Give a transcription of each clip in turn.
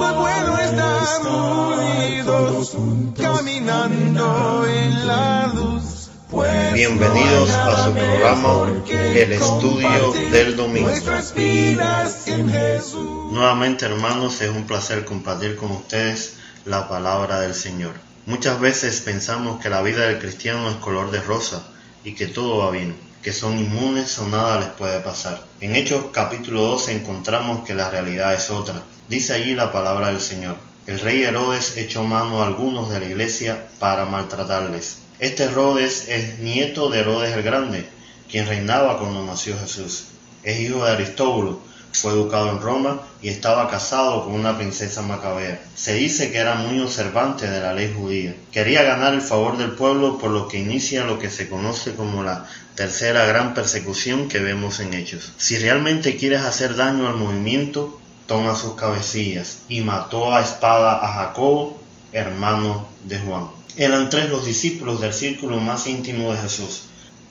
Es bueno estar unidos, caminando en la luz. Pues Bienvenidos a su programa El Estudio del Domingo. Nuevamente hermanos, es un placer compartir con ustedes la palabra del Señor. Muchas veces pensamos que la vida del cristiano es color de rosa y que todo va bien, que son inmunes o nada les puede pasar. En Hechos capítulo 12 encontramos que la realidad es otra. Dice allí la palabra del Señor. El rey Herodes echó mano a algunos de la iglesia para maltratarles. Este Herodes es nieto de Herodes el Grande, quien reinaba cuando nació Jesús. Es hijo de Aristóbulo, fue educado en Roma y estaba casado con una princesa macabea. Se dice que era muy observante de la ley judía. Quería ganar el favor del pueblo por lo que inicia lo que se conoce como la tercera gran persecución que vemos en Hechos. Si realmente quieres hacer daño al movimiento, toma sus cabecillas y mató a espada a Jacobo, hermano de Juan. Eran tres los discípulos del círculo más íntimo de Jesús,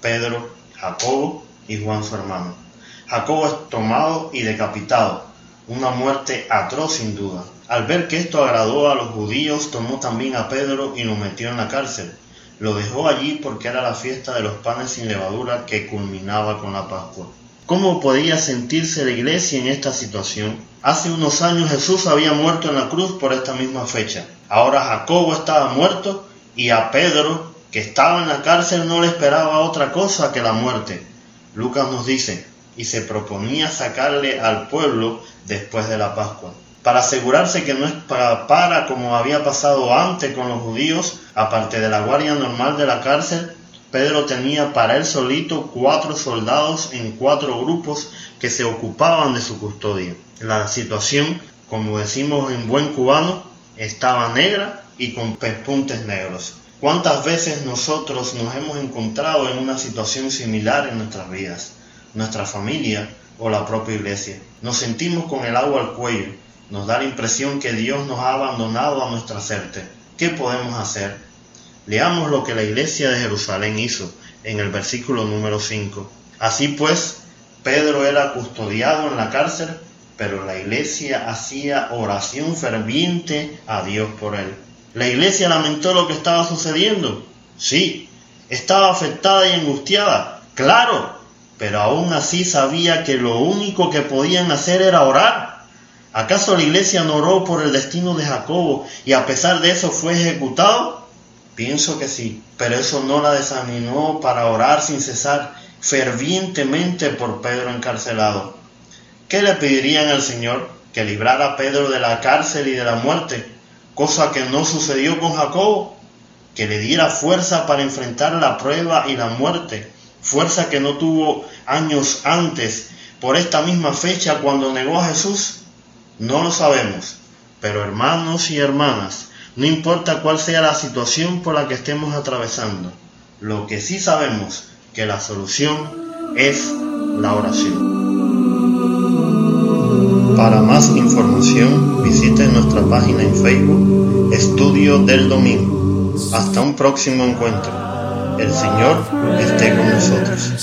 Pedro, Jacobo y Juan su hermano. Jacobo es tomado y decapitado, una muerte atroz sin duda. Al ver que esto agradó a los judíos, tomó también a Pedro y lo metió en la cárcel. Lo dejó allí porque era la fiesta de los panes sin levadura que culminaba con la Pascua. ¿Cómo podía sentirse la iglesia en esta situación? Hace unos años Jesús había muerto en la cruz por esta misma fecha. Ahora Jacobo estaba muerto y a Pedro, que estaba en la cárcel, no le esperaba otra cosa que la muerte. Lucas nos dice, y se proponía sacarle al pueblo después de la Pascua. Para asegurarse que no escapara como había pasado antes con los judíos, aparte de la guardia normal de la cárcel, Pedro tenía para él solito cuatro soldados en cuatro grupos que se ocupaban de su custodia. La situación, como decimos en buen cubano, estaba negra y con pespuntes negros. ¿Cuántas veces nosotros nos hemos encontrado en una situación similar en nuestras vidas? nuestra familia o la propia iglesia. Nos sentimos con el agua al cuello, nos da la impresión que Dios nos ha abandonado a nuestra suerte. ¿Qué podemos hacer? Leamos lo que la iglesia de Jerusalén hizo en el versículo número 5. Así pues, Pedro era custodiado en la cárcel, pero la iglesia hacía oración ferviente a Dios por él. La iglesia lamentó lo que estaba sucediendo. Sí, estaba afectada y angustiada. Claro, pero aún así sabía que lo único que podían hacer era orar. ¿Acaso la iglesia no oró por el destino de Jacobo y a pesar de eso fue ejecutado? Pienso que sí, pero eso no la desanimó para orar sin cesar fervientemente por Pedro encarcelado. ¿Qué le pedirían al Señor? Que librara a Pedro de la cárcel y de la muerte, cosa que no sucedió con Jacobo, que le diera fuerza para enfrentar la prueba y la muerte fuerza que no tuvo años antes por esta misma fecha cuando negó a Jesús? No lo sabemos, pero hermanos y hermanas, no importa cuál sea la situación por la que estemos atravesando, lo que sí sabemos que la solución es la oración. Para más información visite nuestra página en Facebook Estudio del Domingo. Hasta un próximo encuentro. El Señor esté con nosotros.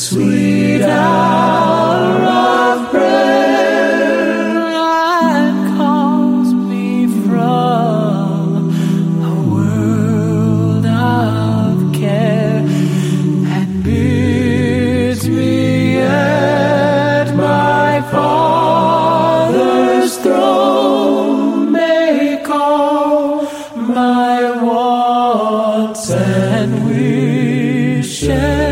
and we share.